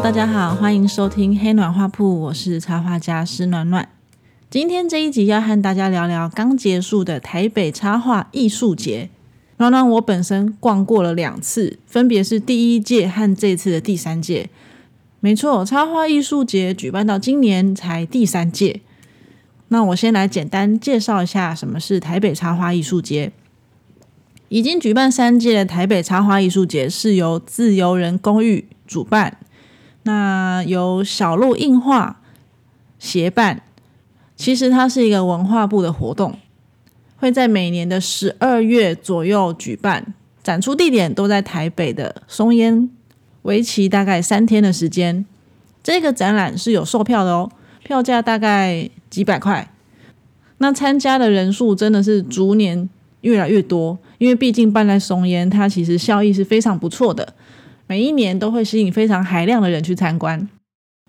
大家好，欢迎收听黑暖画铺，我是插画家施暖暖。今天这一集要和大家聊聊刚结束的台北插画艺术节。暖暖，我本身逛过了两次，分别是第一届和这次的第三届。没错，插画艺术节举办到今年才第三届。那我先来简单介绍一下什么是台北插画艺术节。已经举办三届的台北插画艺术节是由自由人公寓主办，那由小鹿印画协办。其实它是一个文化部的活动，会在每年的十二月左右举办，展出地点都在台北的松烟，为期大概三天的时间。这个展览是有售票的哦，票价大概几百块。那参加的人数真的是逐年越来越多。因为毕竟办在松烟，它其实效益是非常不错的，每一年都会吸引非常海量的人去参观。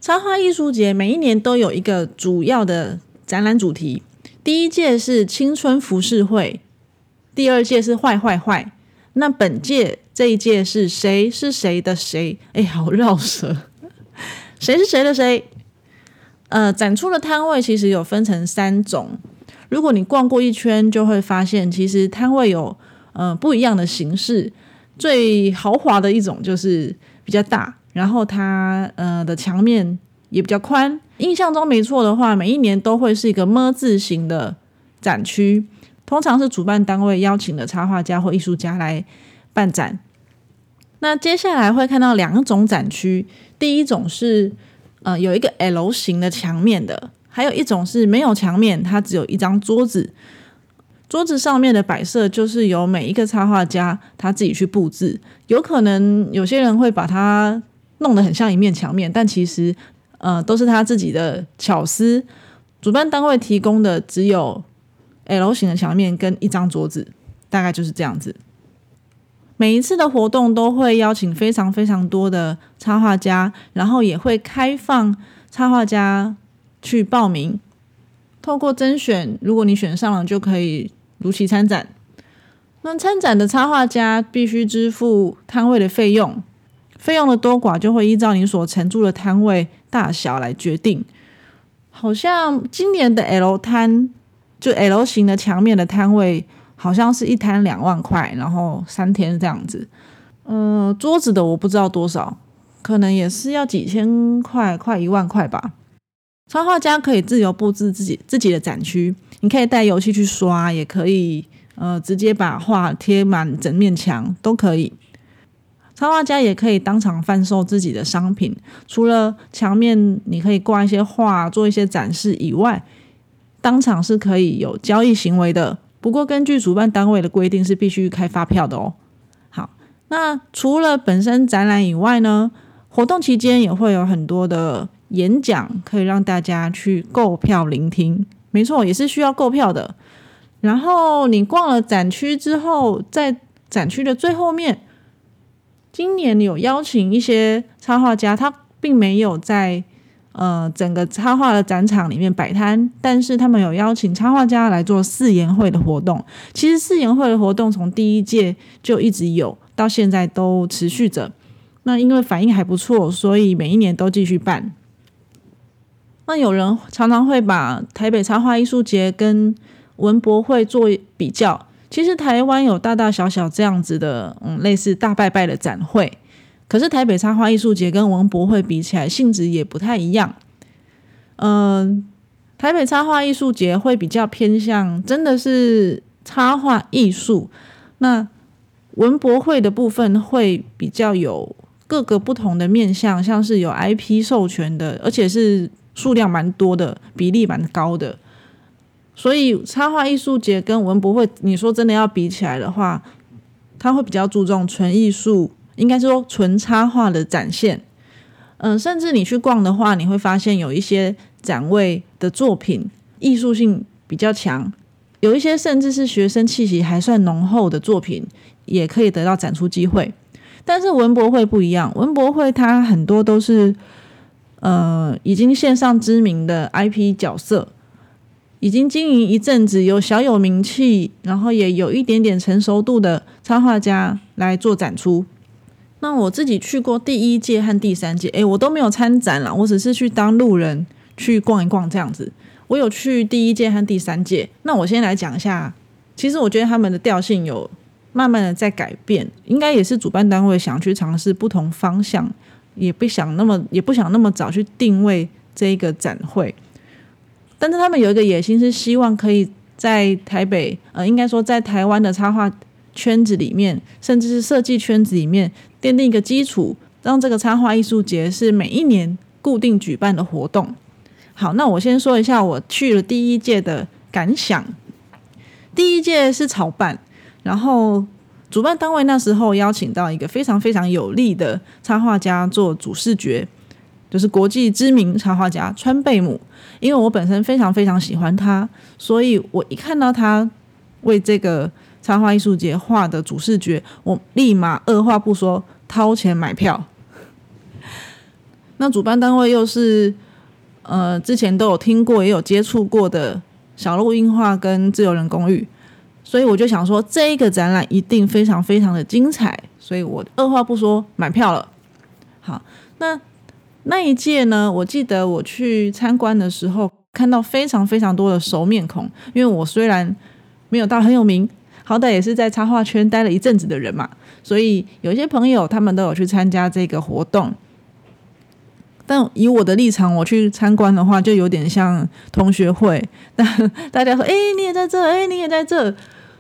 插画艺术节每一年都有一个主要的展览主题，第一届是青春服饰会，第二届是坏坏坏，那本届这一届是谁是谁的谁？哎，好绕舌，谁是谁的谁？呃，展出的摊位其实有分成三种，如果你逛过一圈，就会发现其实摊位有。嗯，不一样的形式，最豪华的一种就是比较大，然后它呃的墙面也比较宽。印象中没错的话，每一年都会是一个么字形的展区，通常是主办单位邀请的插画家或艺术家来办展。那接下来会看到两种展区，第一种是呃有一个 L 型的墙面的，还有一种是没有墙面，它只有一张桌子。桌子上面的摆设就是由每一个插画家他自己去布置，有可能有些人会把它弄得很像一面墙面，但其实呃都是他自己的巧思。主办单位提供的只有 L 型的墙面跟一张桌子，大概就是这样子。每一次的活动都会邀请非常非常多的插画家，然后也会开放插画家去报名，透过甄选，如果你选上了，就可以。如期参展，那参展的插画家必须支付摊位的费用，费用的多寡就会依照你所承住的摊位大小来决定。好像今年的 L 摊，就 L 型的墙面的摊位，好像是一摊两万块，然后三天这样子。嗯，桌子的我不知道多少，可能也是要几千块，快一万块吧。插画家可以自由布置自己自己的展区。你可以带油漆去刷，也可以呃直接把画贴满整面墙都可以。插画家也可以当场贩售自己的商品，除了墙面你可以挂一些画做一些展示以外，当场是可以有交易行为的。不过根据主办单位的规定是必须开发票的哦。好，那除了本身展览以外呢，活动期间也会有很多的演讲，可以让大家去购票聆听。没错，也是需要购票的。然后你逛了展区之后，在展区的最后面，今年有邀请一些插画家，他并没有在呃整个插画的展场里面摆摊，但是他们有邀请插画家来做四言会的活动。其实四言会的活动从第一届就一直有，到现在都持续着。那因为反应还不错，所以每一年都继续办。那有人常常会把台北插画艺术节跟文博会做比较，其实台湾有大大小小这样子的，嗯，类似大拜拜的展会，可是台北插画艺术节跟文博会比起来，性质也不太一样。嗯，台北插画艺术节会比较偏向真的是插画艺术，那文博会的部分会比较有各个不同的面向，像是有 IP 授权的，而且是。数量蛮多的，比例蛮高的，所以插画艺术节跟文博会，你说真的要比起来的话，他会比较注重纯艺术，应该说纯插画的展现。嗯，甚至你去逛的话，你会发现有一些展位的作品艺术性比较强，有一些甚至是学生气息还算浓厚的作品，也可以得到展出机会。但是文博会不一样，文博会它很多都是。呃，已经线上知名的 IP 角色，已经经营一阵子，有小有名气，然后也有一点点成熟度的插画家来做展出。那我自己去过第一届和第三届，诶，我都没有参展了，我只是去当路人去逛一逛这样子。我有去第一届和第三届，那我先来讲一下，其实我觉得他们的调性有慢慢的在改变，应该也是主办单位想去尝试不同方向，也不想那么也不想那么早去定位这一个展会，但是他们有一个野心是希望可以在台北，呃，应该说在台湾的插画圈子里面，甚至是设计圈子里面。奠定一个基础，让这个插画艺术节是每一年固定举办的活动。好，那我先说一下我去了第一届的感想。第一届是草办，然后主办单位那时候邀请到一个非常非常有力的插画家做主视觉，就是国际知名插画家川贝母。因为我本身非常非常喜欢他，所以我一看到他为这个插画艺术节画的主视觉，我立马二话不说。掏钱买票，那主办单位又是呃之前都有听过也有接触过的小鹿映画跟自由人公寓，所以我就想说这一个展览一定非常非常的精彩，所以我二话不说买票了。好，那那一届呢，我记得我去参观的时候看到非常非常多的熟面孔，因为我虽然没有到很有名。好歹也是在插画圈待了一阵子的人嘛，所以有一些朋友他们都有去参加这个活动。但以我的立场，我去参观的话，就有点像同学会。但 大家说：“哎，你也在这，哎，你也在这。”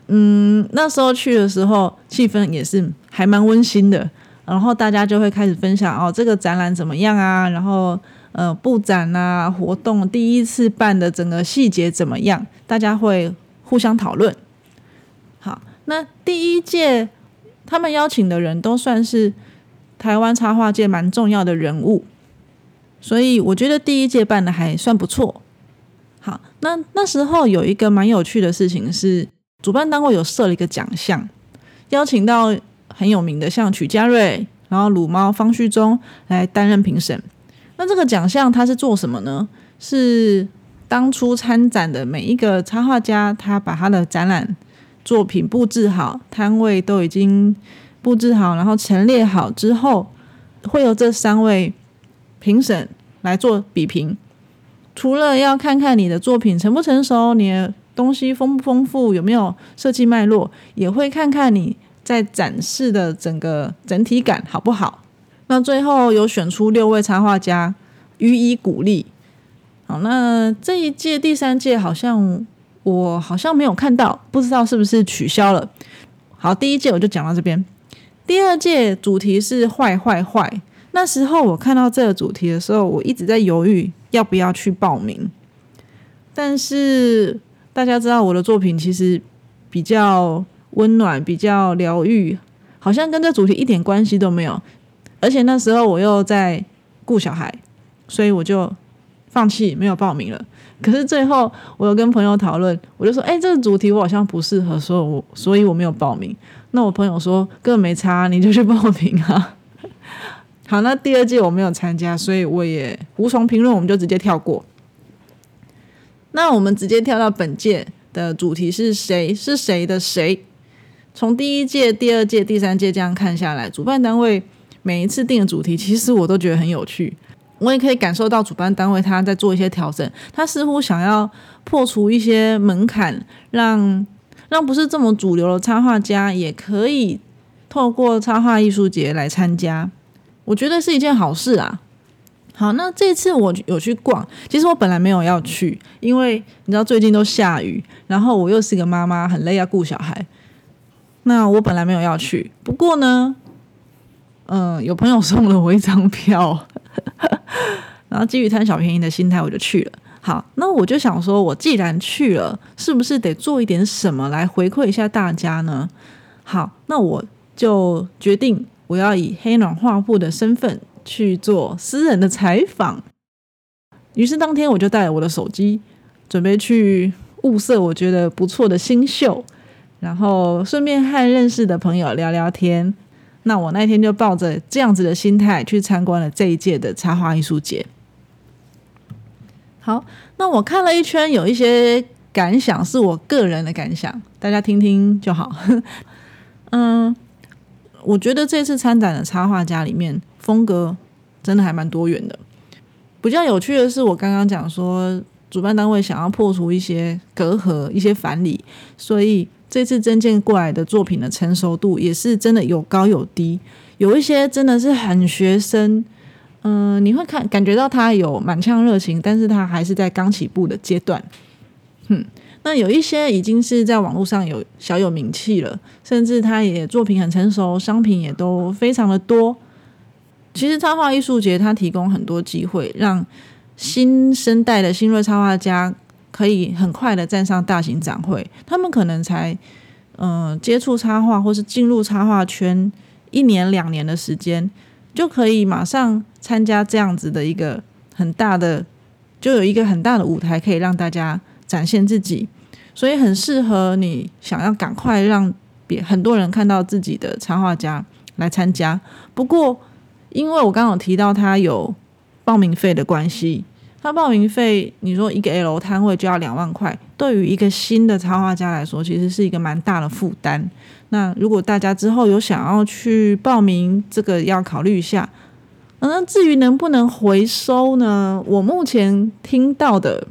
嗯，那时候去的时候，气氛也是还蛮温馨的。然后大家就会开始分享哦，这个展览怎么样啊？然后呃，布展啊，活动第一次办的整个细节怎么样？大家会互相讨论。好那第一届他们邀请的人都算是台湾插画界蛮重要的人物，所以我觉得第一届办的还算不错。好，那那时候有一个蛮有趣的事情是，主办单位有设了一个奖项，邀请到很有名的像曲家瑞，然后鲁猫方旭中来担任评审。那这个奖项它是做什么呢？是当初参展的每一个插画家，他把他的展览。作品布置好，摊位都已经布置好，然后陈列好之后，会有这三位评审来做比评。除了要看看你的作品成不成熟，你东西丰不丰富，有没有设计脉络，也会看看你在展示的整个整体感好不好。那最后有选出六位插画家予以鼓励。好，那这一届第三届好像。我好像没有看到，不知道是不是取消了。好，第一届我就讲到这边。第二届主题是坏坏坏。那时候我看到这个主题的时候，我一直在犹豫要不要去报名。但是大家知道我的作品其实比较温暖，比较疗愈，好像跟这主题一点关系都没有。而且那时候我又在顾小孩，所以我就放弃，没有报名了。可是最后，我有跟朋友讨论，我就说：“哎，这个主题我好像不适合，所以我所以我没有报名。”那我朋友说：“根本没差，你就去报名啊。”好，那第二季我没有参加，所以我也无从评论，我们就直接跳过。那我们直接跳到本届的主题是谁？是谁的谁？从第一届、第二届、第三届这样看下来，主办单位每一次定的主题，其实我都觉得很有趣。我也可以感受到主办单位他在做一些调整，他似乎想要破除一些门槛，让让不是这么主流的插画家也可以透过插画艺术节来参加，我觉得是一件好事啊。好，那这次我有去逛，其实我本来没有要去，因为你知道最近都下雨，然后我又是个妈妈，很累要顾小孩，那我本来没有要去，不过呢，嗯，有朋友送了我一张票。然后基于贪小便宜的心态，我就去了。好，那我就想说，我既然去了，是不是得做一点什么来回馈一下大家呢？好，那我就决定我要以黑暖画布的身份去做私人的采访。于是当天我就带了我的手机，准备去物色我觉得不错的新秀，然后顺便和认识的朋友聊聊天。那我那天就抱着这样子的心态去参观了这一届的插画艺术节。好，那我看了一圈，有一些感想是我个人的感想，大家听听就好。嗯，我觉得这次参展的插画家里面风格真的还蛮多元的。比较有趣的是，我刚刚讲说，主办单位想要破除一些隔阂、一些藩篱，所以这次增建过来的作品的成熟度也是真的有高有低，有一些真的是很学生，嗯，你会看感觉到他有满腔热情，但是他还是在刚起步的阶段，哼。那有一些已经是在网络上有小有名气了，甚至他也作品很成熟，商品也都非常的多。其实插画艺术节它提供很多机会，让新生代的新锐插画家可以很快的站上大型展会。他们可能才嗯接触插画或是进入插画圈一年两年的时间，就可以马上参加这样子的一个很大的，就有一个很大的舞台可以让大家。展现自己，所以很适合你想要赶快让别很多人看到自己的插画家来参加。不过，因为我刚刚提到他有报名费的关系，他报名费你说一个 L 摊位就要两万块，对于一个新的插画家来说，其实是一个蛮大的负担。那如果大家之后有想要去报名，这个要考虑一下。嗯，至于能不能回收呢？我目前听到的。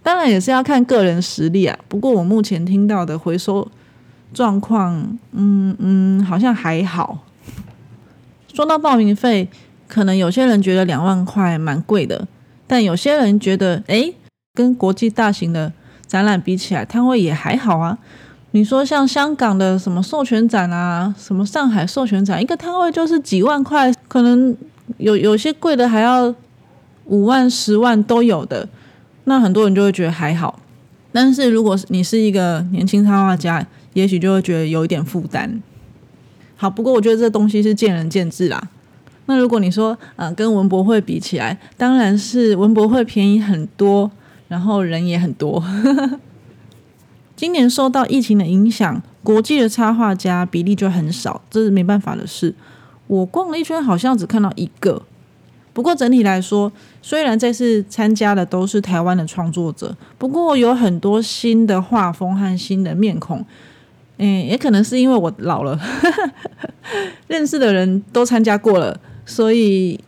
当然也是要看个人实力啊。不过我目前听到的回收状况，嗯嗯，好像还好。说到报名费，可能有些人觉得两万块蛮贵的，但有些人觉得，诶，跟国际大型的展览比起来，摊位也还好啊。你说像香港的什么授权展啊，什么上海授权展，一个摊位就是几万块，可能有有些贵的还要五万、十万都有的。那很多人就会觉得还好，但是如果你是一个年轻插画家，也许就会觉得有一点负担。好，不过我觉得这东西是见仁见智啦。那如果你说，呃，跟文博会比起来，当然是文博会便宜很多，然后人也很多。今年受到疫情的影响，国际的插画家比例就很少，这是没办法的事。我逛了一圈，好像只看到一个。不过整体来说，虽然这次参加的都是台湾的创作者，不过有很多新的画风和新的面孔。嗯，也可能是因为我老了，认识的人都参加过了，所以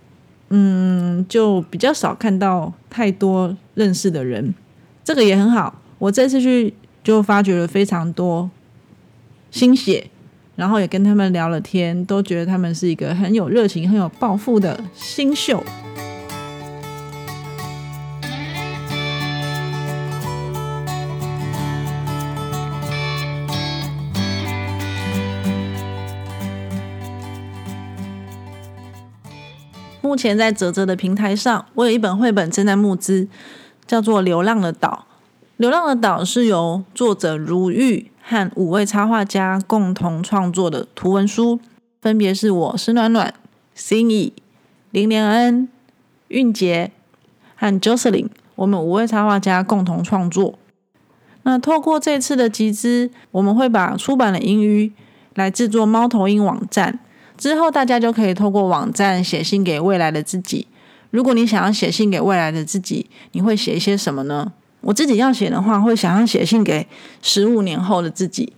嗯，就比较少看到太多认识的人。这个也很好，我这次去就发掘了非常多新血。然后也跟他们聊了天，都觉得他们是一个很有热情、很有抱负的新秀。目前在泽泽的平台上，我有一本绘本正在募资，叫做《流浪的岛》。《流浪的岛》是由作者如玉。和五位插画家共同创作的图文书，分别是我是暖暖、心意、林连恩、韵杰和 Jocelyn，我们五位插画家共同创作。那透过这次的集资，我们会把出版的英语来制作猫头鹰网站，之后大家就可以透过网站写信给未来的自己。如果你想要写信给未来的自己，你会写一些什么呢？我自己要写的话，会想要写信给十五年后的自己，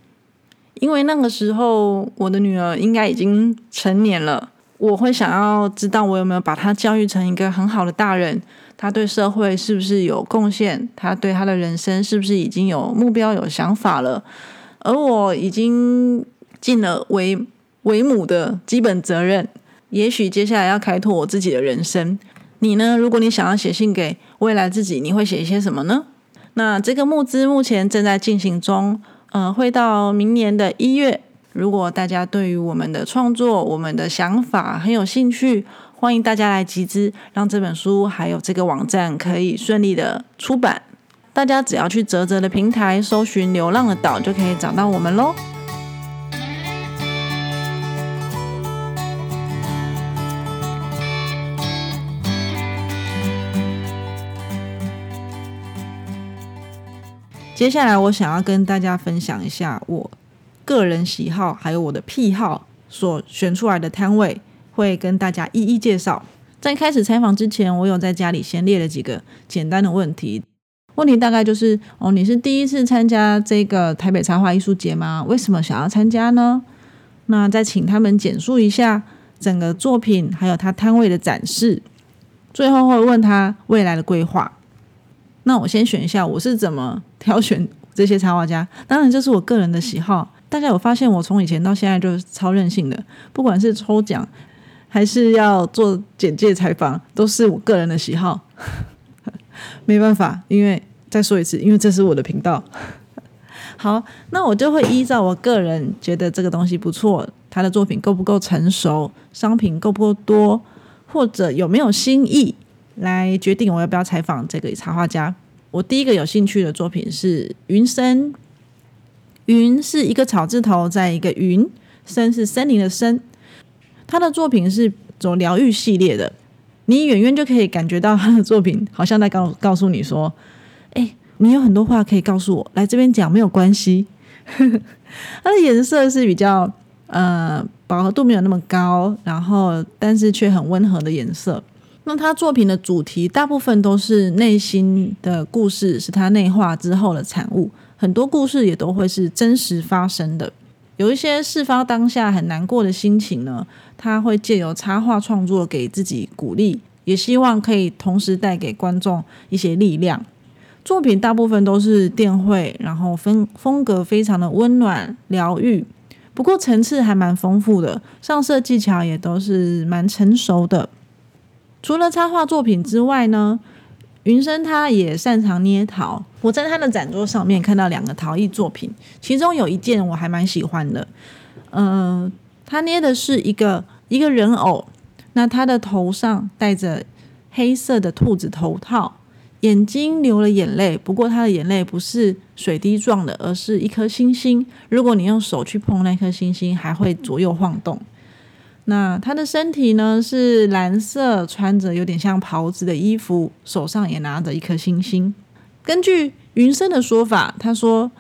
因为那个时候我的女儿应该已经成年了。我会想要知道我有没有把她教育成一个很好的大人，她对社会是不是有贡献，她对她的人生是不是已经有目标、有想法了。而我已经尽了为为母的基本责任，也许接下来要开拓我自己的人生。你呢？如果你想要写信给未来自己，你会写一些什么呢？那这个募资目前正在进行中，呃，会到明年的一月。如果大家对于我们的创作、我们的想法很有兴趣，欢迎大家来集资，让这本书还有这个网站可以顺利的出版。大家只要去泽泽的平台搜寻《流浪的岛》，就可以找到我们喽。接下来，我想要跟大家分享一下我个人喜好，还有我的癖好所选出来的摊位，会跟大家一一介绍。在开始采访之前，我有在家里先列了几个简单的问题。问题大概就是：哦，你是第一次参加这个台北插画艺术节吗？为什么想要参加呢？那再请他们简述一下整个作品，还有他摊位的展示。最后会问他未来的规划。那我先选一下，我是怎么挑选这些插画家？当然，这是我个人的喜好。大家有发现，我从以前到现在就是超任性的，不管是抽奖还是要做简介采访，都是我个人的喜好。没办法，因为再说一次，因为这是我的频道。好，那我就会依照我个人觉得这个东西不错，他的作品够不够成熟，商品够不够多，或者有没有新意，来决定我要不要采访这个插画家。我第一个有兴趣的作品是云深，云是一个草字头，在一个云，深是森林的深。他的作品是走疗愈系列的，你远远就可以感觉到他的作品好像在告告诉你说：“哎。”你有很多话可以告诉我，来这边讲没有关系。它的颜色是比较呃饱和度没有那么高，然后但是却很温和的颜色。那他作品的主题大部分都是内心的故事，是他内化之后的产物。很多故事也都会是真实发生的。有一些事发当下很难过的心情呢，他会借由插画创作给自己鼓励，也希望可以同时带给观众一些力量。作品大部分都是电绘，然后风风格非常的温暖疗愈，不过层次还蛮丰富的，上色技巧也都是蛮成熟的。除了插画作品之外呢，云生他也擅长捏陶。我在他的展桌上面看到两个陶艺作品，其中有一件我还蛮喜欢的，嗯，他捏的是一个一个人偶，那他的头上戴着黑色的兔子头套。眼睛流了眼泪，不过他的眼泪不是水滴状的，而是一颗星星。如果你用手去碰那颗星星，还会左右晃动。那他的身体呢是蓝色，穿着有点像袍子的衣服，手上也拿着一颗星星。根据云生的说法，他说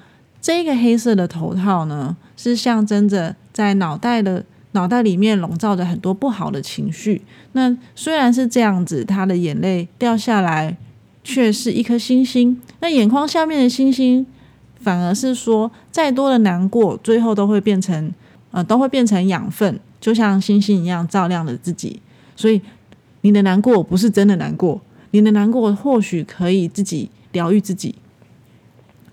这个黑色的头套呢，是象征着在脑袋的脑袋里面笼罩着很多不好的情绪。那虽然是这样子，他的眼泪掉下来。却是一颗星星，那眼眶下面的星星，反而是说，再多的难过，最后都会变成，呃，都会变成养分，就像星星一样照亮了自己。所以，你的难过不是真的难过，你的难过或许可以自己疗愈自己。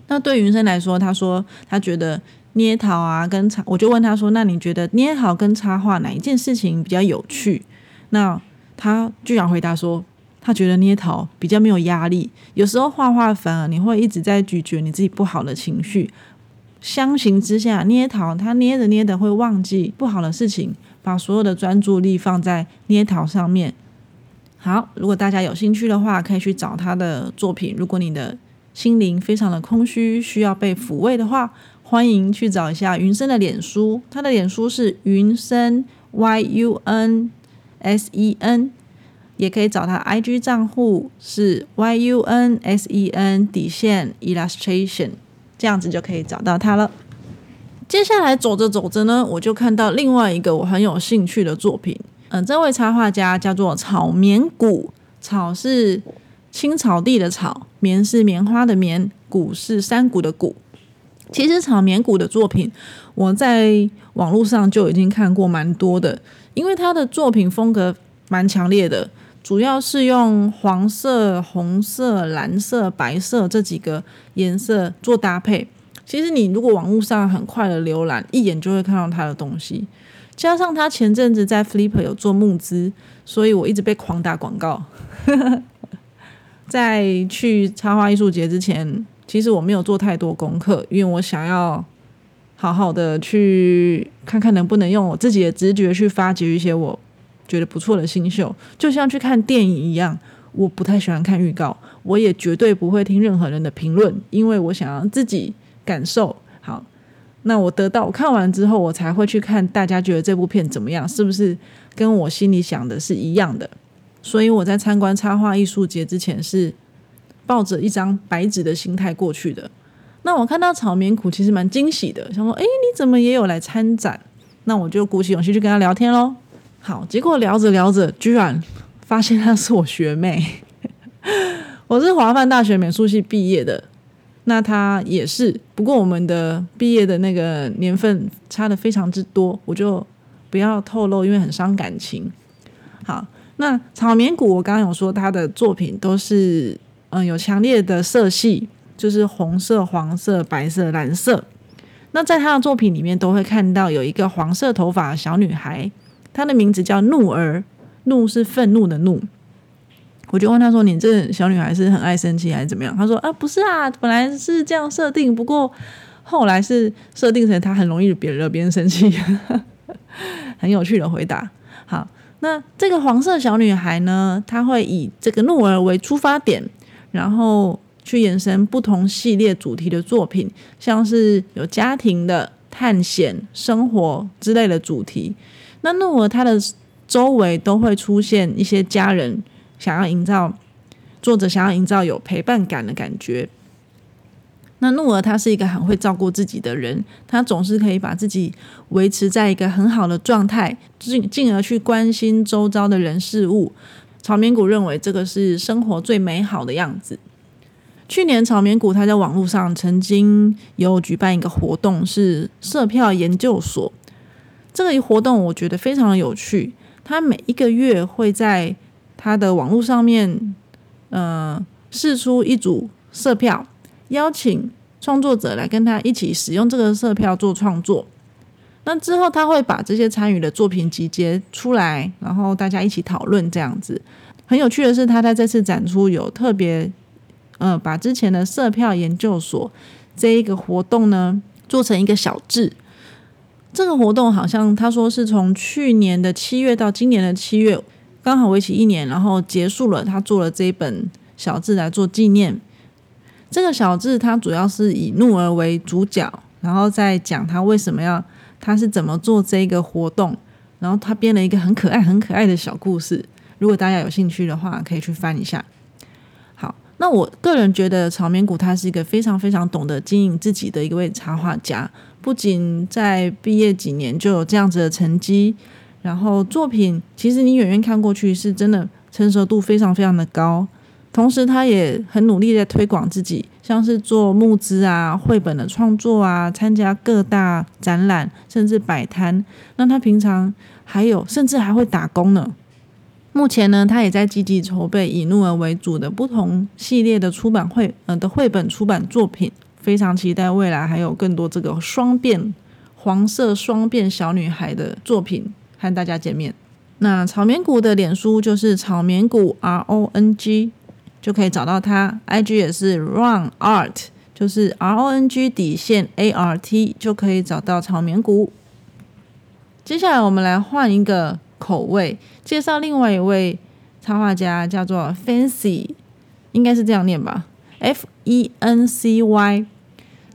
那对云生来说，他说他觉得捏陶啊跟插，我就问他说，那你觉得捏陶跟插画哪一件事情比较有趣？那他居然回答说。他觉得捏陶比较没有压力，有时候画画反而你会一直在咀嚼你自己不好的情绪。相形之下，捏陶他捏着捏着会忘记不好的事情，把所有的专注力放在捏陶上面。好，如果大家有兴趣的话，可以去找他的作品。如果你的心灵非常的空虚，需要被抚慰的话，欢迎去找一下云生的脸书。他的脸书是云生 Y U N S E N。也可以找他 IG 账户是 YUNSEN 底线 Illustration，这样子就可以找到他了。接下来走着走着呢，我就看到另外一个我很有兴趣的作品。嗯，这位插画家叫做草棉谷，草是青草地的草，棉是棉花的棉，谷是山谷的谷。其实草棉谷的作品，我在网络上就已经看过蛮多的，因为他的作品风格蛮强烈的。主要是用黄色、红色、蓝色、白色这几个颜色做搭配。其实你如果网络上很快的浏览，一眼就会看到他的东西。加上他前阵子在 Flipper 有做募资，所以我一直被狂打广告。在去插画艺术节之前，其实我没有做太多功课，因为我想要好好的去看看能不能用我自己的直觉去发掘一些我。觉得不错的新秀，就像去看电影一样。我不太喜欢看预告，我也绝对不会听任何人的评论，因为我想要自己感受。好，那我得到我看完之后，我才会去看大家觉得这部片怎么样，是不是跟我心里想的是一样的？所以我在参观插画艺术节之前，是抱着一张白纸的心态过去的。那我看到草棉苦其实蛮惊喜的，想说：“哎，你怎么也有来参展？”那我就鼓起勇气去跟他聊天喽。好，结果聊着聊着，居然发现她是我学妹。我是华范大学美术系毕业的，那她也是，不过我们的毕业的那个年份差的非常之多，我就不要透露，因为很伤感情。好，那草棉谷我刚刚有说他的作品都是嗯有强烈的色系，就是红色、黄色、白色、蓝色。那在他的作品里面都会看到有一个黄色头发的小女孩，她的名字叫怒儿，怒是愤怒的怒。我就问他说：“你这小女孩是很爱生气还是怎么样？”他说：“啊，不是啊，本来是这样设定，不过后来是设定成她很容易别惹别人生气。”很有趣的回答。好，那这个黄色小女孩呢？她会以这个怒儿为出发点，然后去延伸不同系列主题的作品，像是有家庭的、探险、生活之类的主题。那怒儿她的周围都会出现一些家人。想要营造作者想要营造有陪伴感的感觉。那怒儿他是一个很会照顾自己的人，他总是可以把自己维持在一个很好的状态，进进而去关心周遭的人事物。草棉谷认为这个是生活最美好的样子。去年草棉谷他在网络上曾经有举办一个活动，是社票研究所。这个活动我觉得非常的有趣，他每一个月会在他的网络上面，呃，试出一组色票，邀请创作者来跟他一起使用这个色票做创作。那之后他会把这些参与的作品集结出来，然后大家一起讨论这样子。很有趣的是，他在这次展出有特别，呃，把之前的色票研究所这一个活动呢做成一个小志。这个活动好像他说是从去年的七月到今年的七月。刚好为期一年，然后结束了。他做了这一本小志来做纪念。这个小志他主要是以怒儿为主角，然后再讲他为什么要，他是怎么做这个活动。然后他编了一个很可爱、很可爱的小故事。如果大家有兴趣的话，可以去翻一下。好，那我个人觉得草棉谷他是一个非常非常懂得经营自己的一位插画家，不仅在毕业几年就有这样子的成绩。然后作品其实你远远看过去是真的成熟度非常非常的高，同时他也很努力在推广自己，像是做募资啊、绘本的创作啊、参加各大展览，甚至摆摊。那他平常还有甚至还会打工呢。目前呢，他也在积极筹备以怒儿为主的不同系列的出版绘呃的绘本出版作品，非常期待未来还有更多这个双变黄色双变小女孩的作品。和大家见面。那草棉谷的脸书就是草棉谷 R O N G，就可以找到他。I G 也是 Run Art，就是 R O N G 底线 A R T，就可以找到草棉谷。接下来我们来换一个口味，介绍另外一位插画家，叫做 Fancy，应该是这样念吧？F E N C Y。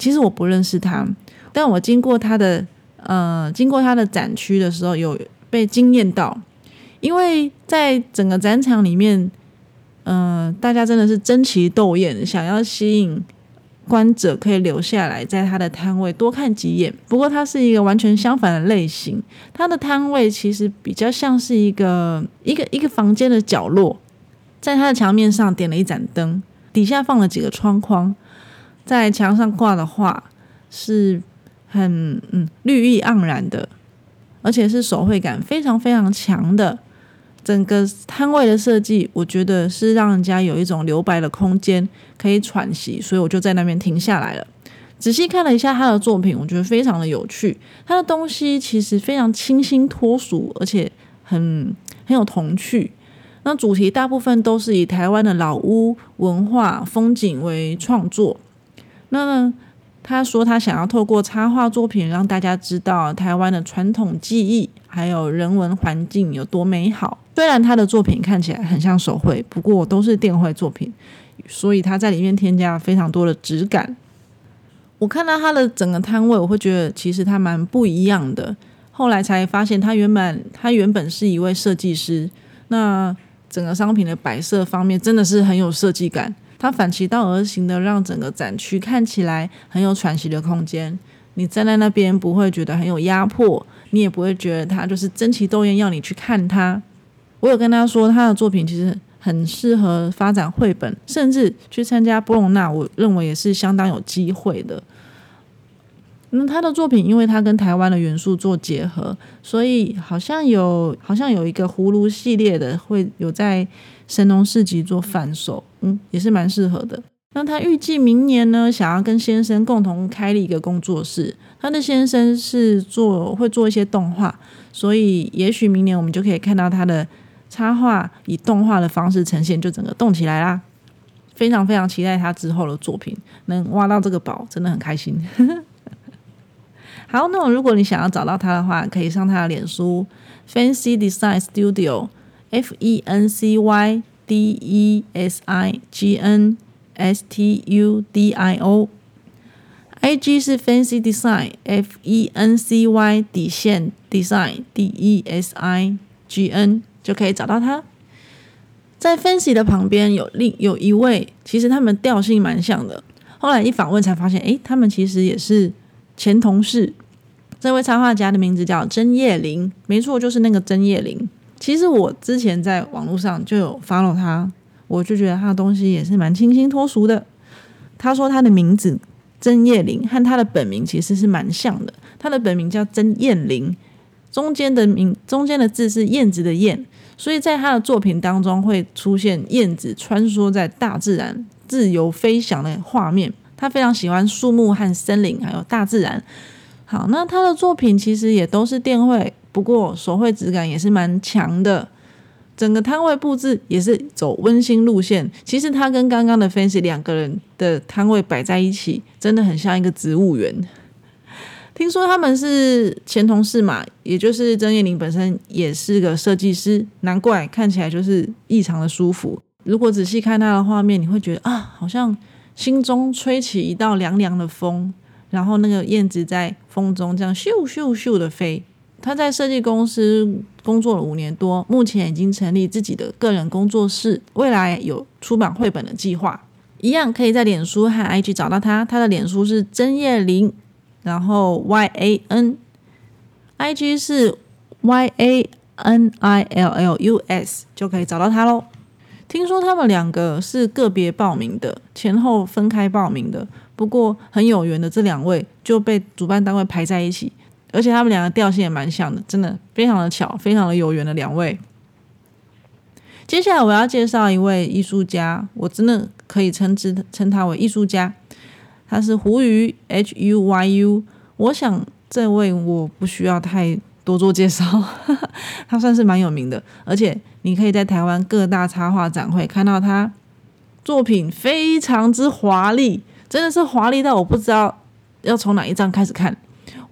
其实我不认识他，但我经过他的。呃，经过他的展区的时候，有被惊艳到，因为在整个展场里面，嗯，大家真的是争奇斗艳，想要吸引观者可以留下来，在他的摊位多看几眼。不过，他是一个完全相反的类型，他的摊位其实比较像是一个一个一个房间的角落，在他的墙面上点了一盏灯，底下放了几个窗框，在墙上挂的画是。很嗯，绿意盎然的，而且是手绘感非常非常强的。整个摊位的设计，我觉得是让人家有一种留白的空间，可以喘息。所以我就在那边停下来了，仔细看了一下他的作品，我觉得非常的有趣。他的东西其实非常清新脱俗，而且很很有童趣。那主题大部分都是以台湾的老屋文化风景为创作。那呢？他说：“他想要透过插画作品让大家知道台湾的传统技艺，还有人文环境有多美好。虽然他的作品看起来很像手绘，不过都是电绘作品，所以他在里面添加了非常多的质感。我看到他的整个摊位，我会觉得其实他蛮不一样的。后来才发现，他原本他原本是一位设计师，那整个商品的摆设方面真的是很有设计感。”它反其道而行的让整个展区看起来很有喘息的空间。你站在那边不会觉得很有压迫，你也不会觉得它就是争奇斗艳要你去看它。我有跟他说，他的作品其实很适合发展绘本，甚至去参加波隆纳，我认为也是相当有机会的。那他的作品，因为他跟台湾的元素做结合，所以好像有好像有一个葫芦系列的会有在神农市集做贩售，嗯，也是蛮适合的。那他预计明年呢，想要跟先生共同开立一个工作室。他的先生是做会做一些动画，所以也许明年我们就可以看到他的插画以动画的方式呈现，就整个动起来啦。非常非常期待他之后的作品，能挖到这个宝，真的很开心。好，那如果你想要找到他的话，可以上他的脸书 Fancy Design Studio F E N C Y D E S I G N S T U D I O，I G 是 Fancy Design，F E N C Y 底线 Design D E S I G N 就可以找到它。在 Fancy 的旁边有另有一位，其实他们调性蛮像的。后来一访问才发现，诶，他们其实也是前同事。这位插画家的名字叫真叶玲，没错，就是那个真叶玲。其实我之前在网络上就有 follow 他，我就觉得他的东西也是蛮清新脱俗的。他说他的名字曾叶玲和他的本名其实是蛮像的，他的本名叫曾燕玲，中间的名中间的字是燕子的燕，所以在他的作品当中会出现燕子穿梭在大自然自由飞翔的画面。他非常喜欢树木和森林，还有大自然。好，那他的作品其实也都是电绘，不过手绘质感也是蛮强的。整个摊位布置也是走温馨路线。其实他跟刚刚的 Fancy 两个人的摊位摆在一起，真的很像一个植物园。听说他们是前同事嘛，也就是曾叶玲本身也是个设计师，难怪看起来就是异常的舒服。如果仔细看他的画面，你会觉得啊，好像心中吹起一道凉凉的风。然后那个燕子在风中这样咻咻咻的飞。他在设计公司工作了五年多，目前已经成立自己的个人工作室，未来有出版绘本的计划。一样可以在脸书和 IG 找到他，他的脸书是真叶林，然后 Y A N，IG 是 Y A N I L L U S，就可以找到他喽。听说他们两个是个别报名的，前后分开报名的。不过很有缘的这两位就被主办单位排在一起，而且他们两个调性也蛮像的，真的非常的巧，非常的有缘的两位。接下来我要介绍一位艺术家，我真的可以称之称他为艺术家，他是胡鱼 H U Y U。我想这位我不需要太多做介绍，他算是蛮有名的，而且你可以在台湾各大插画展会看到他作品非常之华丽。真的是华丽到我不知道要从哪一张开始看。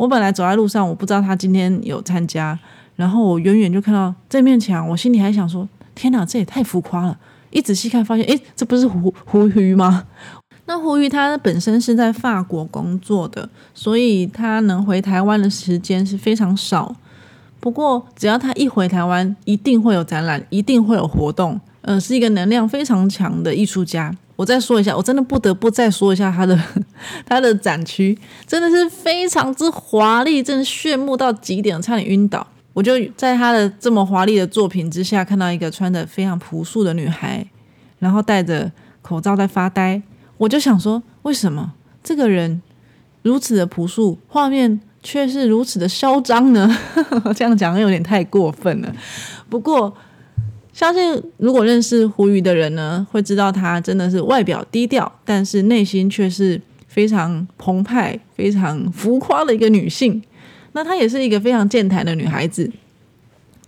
我本来走在路上，我不知道他今天有参加，然后我远远就看到这面墙，我心里还想说：天哪，这也太浮夸了！一仔细看，发现诶，这不是胡胡鱼吗？那胡鱼他本身是在法国工作的，所以他能回台湾的时间是非常少。不过只要他一回台湾，一定会有展览，一定会有活动。呃，是一个能量非常强的艺术家。我再说一下，我真的不得不再说一下他的 他的展区，真的是非常之华丽，真的炫目到极点，差点晕倒。我就在他的这么华丽的作品之下，看到一个穿的非常朴素的女孩，然后戴着口罩在发呆。我就想说，为什么这个人如此的朴素，画面却是如此的嚣张呢？这样讲有点太过分了。不过。相信如果认识胡鱼的人呢，会知道她真的是外表低调，但是内心却是非常澎湃、非常浮夸的一个女性。那她也是一个非常健谈的女孩子，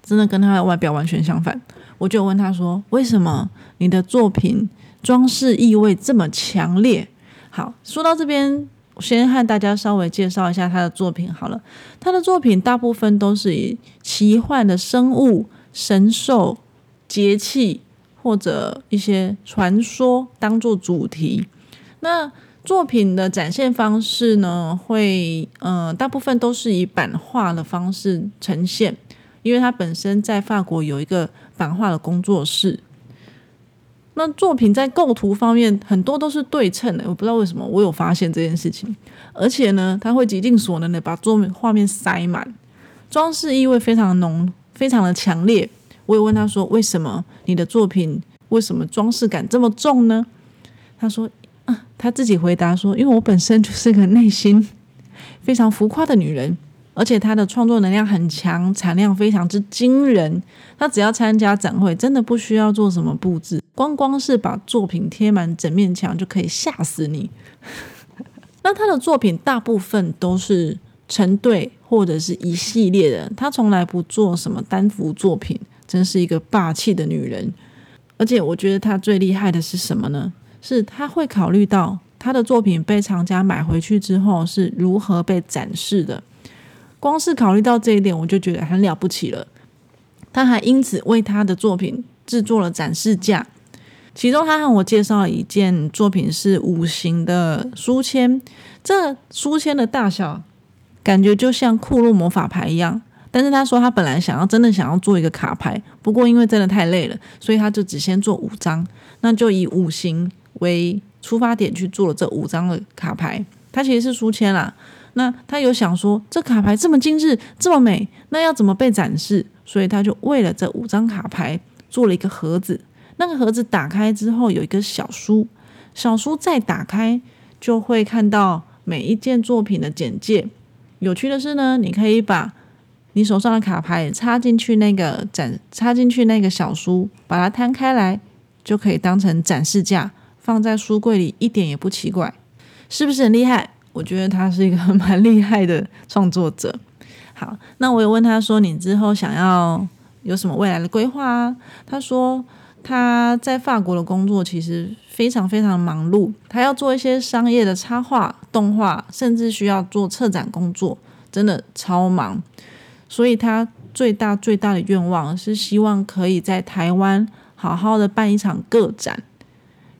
真的跟她的外表完全相反。我就问她说：“为什么你的作品装饰意味这么强烈？”好，说到这边，先和大家稍微介绍一下她的作品好了。她的作品大部分都是以奇幻的生物、神兽。节气或者一些传说当做主题，那作品的展现方式呢，会呃大部分都是以版画的方式呈现，因为它本身在法国有一个版画的工作室。那作品在构图方面很多都是对称的，我不知道为什么，我有发现这件事情，而且呢，他会极尽所能的把作画面塞满，装饰意味非常浓，非常的强烈。我也问他说：“为什么你的作品为什么装饰感这么重呢？他说啊，他自己回答说，因为我本身就是个内心非常浮夸的女人。而且她的创作能量很强，产量非常之惊人。她只要参加展会，真的不需要做什么布置，光光是把作品贴满整面墙就可以吓死你。那他的作品大部分都是成对或者是一系列的，他从来不做什么单幅作品，真是一个霸气的女人。而且我觉得她最厉害的是什么呢？是她会考虑到她的作品被厂家买回去之后是如何被展示的。光是考虑到这一点，我就觉得很了不起了。他还因此为他的作品制作了展示架，其中他和我介绍了一件作品是五行的书签。这书签的大小感觉就像库洛魔法牌一样，但是他说他本来想要真的想要做一个卡牌，不过因为真的太累了，所以他就只先做五张，那就以五行为出发点去做了这五张的卡牌。它其实是书签啦。那他有想说，这卡牌这么精致，这么美，那要怎么被展示？所以他就为了这五张卡牌做了一个盒子。那个盒子打开之后有一个小书，小书再打开就会看到每一件作品的简介。有趣的是呢，你可以把你手上的卡牌插进去那个展，插进去那个小书，把它摊开来，就可以当成展示架，放在书柜里，一点也不奇怪，是不是很厉害？我觉得他是一个蛮厉害的创作者。好，那我有问他说：“你之后想要有什么未来的规划啊？”他说他在法国的工作其实非常非常忙碌，他要做一些商业的插画、动画，甚至需要做策展工作，真的超忙。所以他最大最大的愿望是希望可以在台湾好好的办一场个展。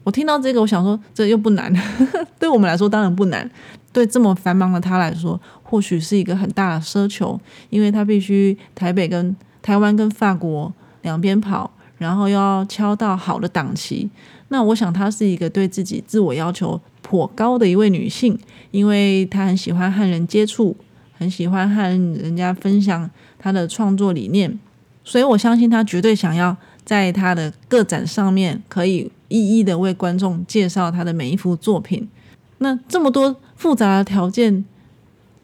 我听到这个，我想说这又不难，对我们来说当然不难。对这么繁忙的他来说，或许是一个很大的奢求，因为他必须台北跟台湾跟法国两边跑，然后要敲到好的档期。那我想她是一个对自己自我要求颇高的一位女性，因为她很喜欢和人接触，很喜欢和人家分享他的创作理念，所以我相信他绝对想要在他的个展上面可以一一的为观众介绍他的每一幅作品。那这么多。复杂的条件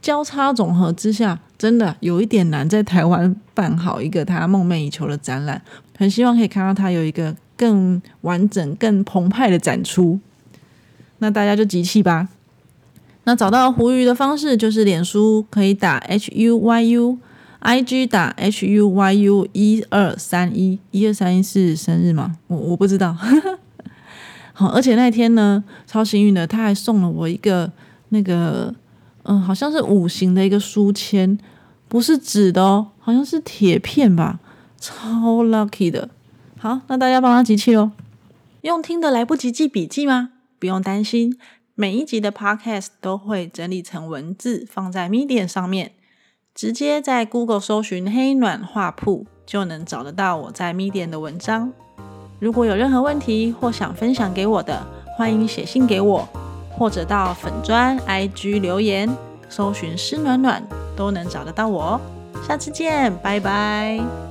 交叉总和之下，真的有一点难在台湾办好一个他梦寐以求的展览。很希望可以看到他有一个更完整、更澎湃的展出。那大家就集气吧。那找到胡鱼的方式就是脸书可以打 H U Y U，I G 打 H U Y U 一二三一，一二三一是生日吗？我我不知道。好，而且那天呢，超幸运的，他还送了我一个。那个，嗯，好像是五行的一个书签，不是纸的哦，好像是铁片吧，超 lucky 的。好，那大家帮他集气哦。用听的来不及记笔记吗？不用担心，每一集的 podcast 都会整理成文字放在 Medium 上面，直接在 Google 搜寻“黑暖画铺”就能找得到我在 Medium 的文章。如果有任何问题或想分享给我的，欢迎写信给我。或者到粉砖 IG 留言，搜寻“湿暖暖”都能找得到我。下次见，拜拜。